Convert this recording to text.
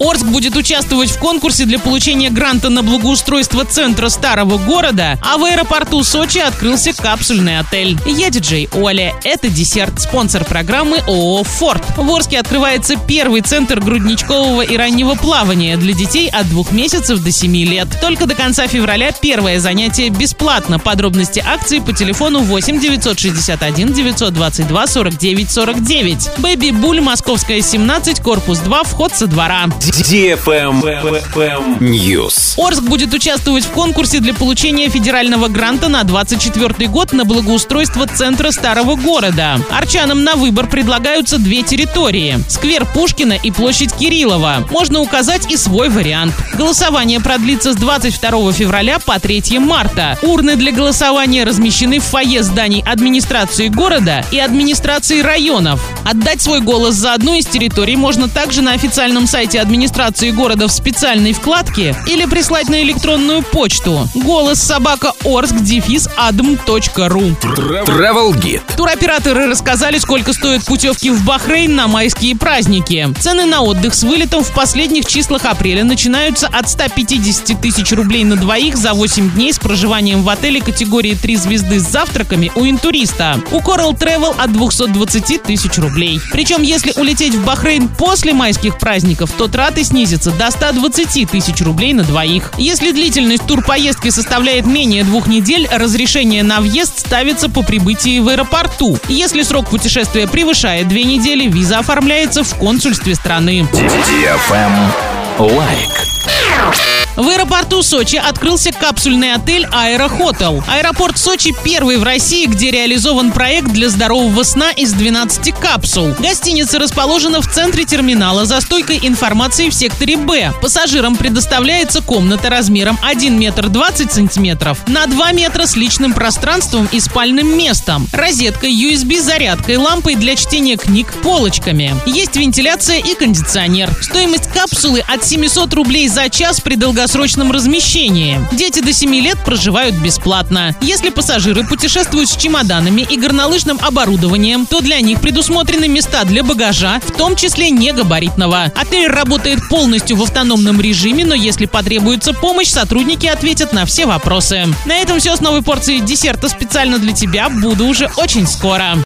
Орск будет участвовать в конкурсе для получения гранта на благоустройство центра старого города, а в аэропорту Сочи открылся капсульный отель. Я диджей Оля. Это десерт, спонсор программы ООО «Форд». В Орске открывается первый центр грудничкового и раннего плавания для детей от двух месяцев до 7 лет. Только до конца февраля первое занятие бесплатно. Подробности акции по телефону 8 961 922 49 49. Бэби Буль, Московская, 17, корпус 2, вход со двора. News. Орск будет участвовать в конкурсе для получения федерального гранта на 24 год на благоустройство центра старого города. Арчанам на выбор предлагаются две территории – сквер Пушкина и площадь Кириллова. Можно указать и свой вариант. Голосование продлится с 22 февраля по 3 марта. Урны для голосования размещены в фойе зданий администрации города и администрации районов. Отдать свой голос за одну из территорий можно также на официальном сайте администрации города в специальной вкладке или прислать на электронную почту голос собака орск дефис адм.ру. Travel Guide. Туроператоры рассказали, сколько стоят путевки в Бахрейн на майские праздники. Цены на отдых с вылетом в последних числах апреля начинаются от 150 тысяч рублей на двоих за 8 дней с проживанием в отеле категории 3 звезды с завтраками у интуриста. У Coral Travel от 220 тысяч рублей. Причем, если улететь в Бахрейн после майских праздников, то траты снизятся до 120 тысяч рублей на двоих. Если длительность турпоездки составляет менее двух недель, разрешение на въезд ставится по прибытии в аэропорту. Если срок путешествия превышает две недели, виза оформляется в консульстве страны. Лайк. В аэропорту Сочи открылся капсульный отель «Аэрохотел». Аэропорт Сочи первый в России, где реализован проект для здорового сна из 12 капсул. Гостиница расположена в центре терминала за стойкой информации в секторе «Б». Пассажирам предоставляется комната размером 1 метр 20 сантиметров на 2 метра с личным пространством и спальным местом, розеткой, USB-зарядкой, лампой для чтения книг, полочками. Есть вентиляция и кондиционер. Стоимость капсулы от 700 рублей за час при долгосрочном размещении. Дети до 7 лет проживают бесплатно. Если пассажиры путешествуют с чемоданами и горнолыжным оборудованием, то для них предусмотрены места для багажа, в том числе негабаритного. Отель работает полностью в автономном режиме, но если потребуется помощь, сотрудники ответят на все вопросы. На этом все с новой порцией десерта специально для тебя. Буду уже очень скоро.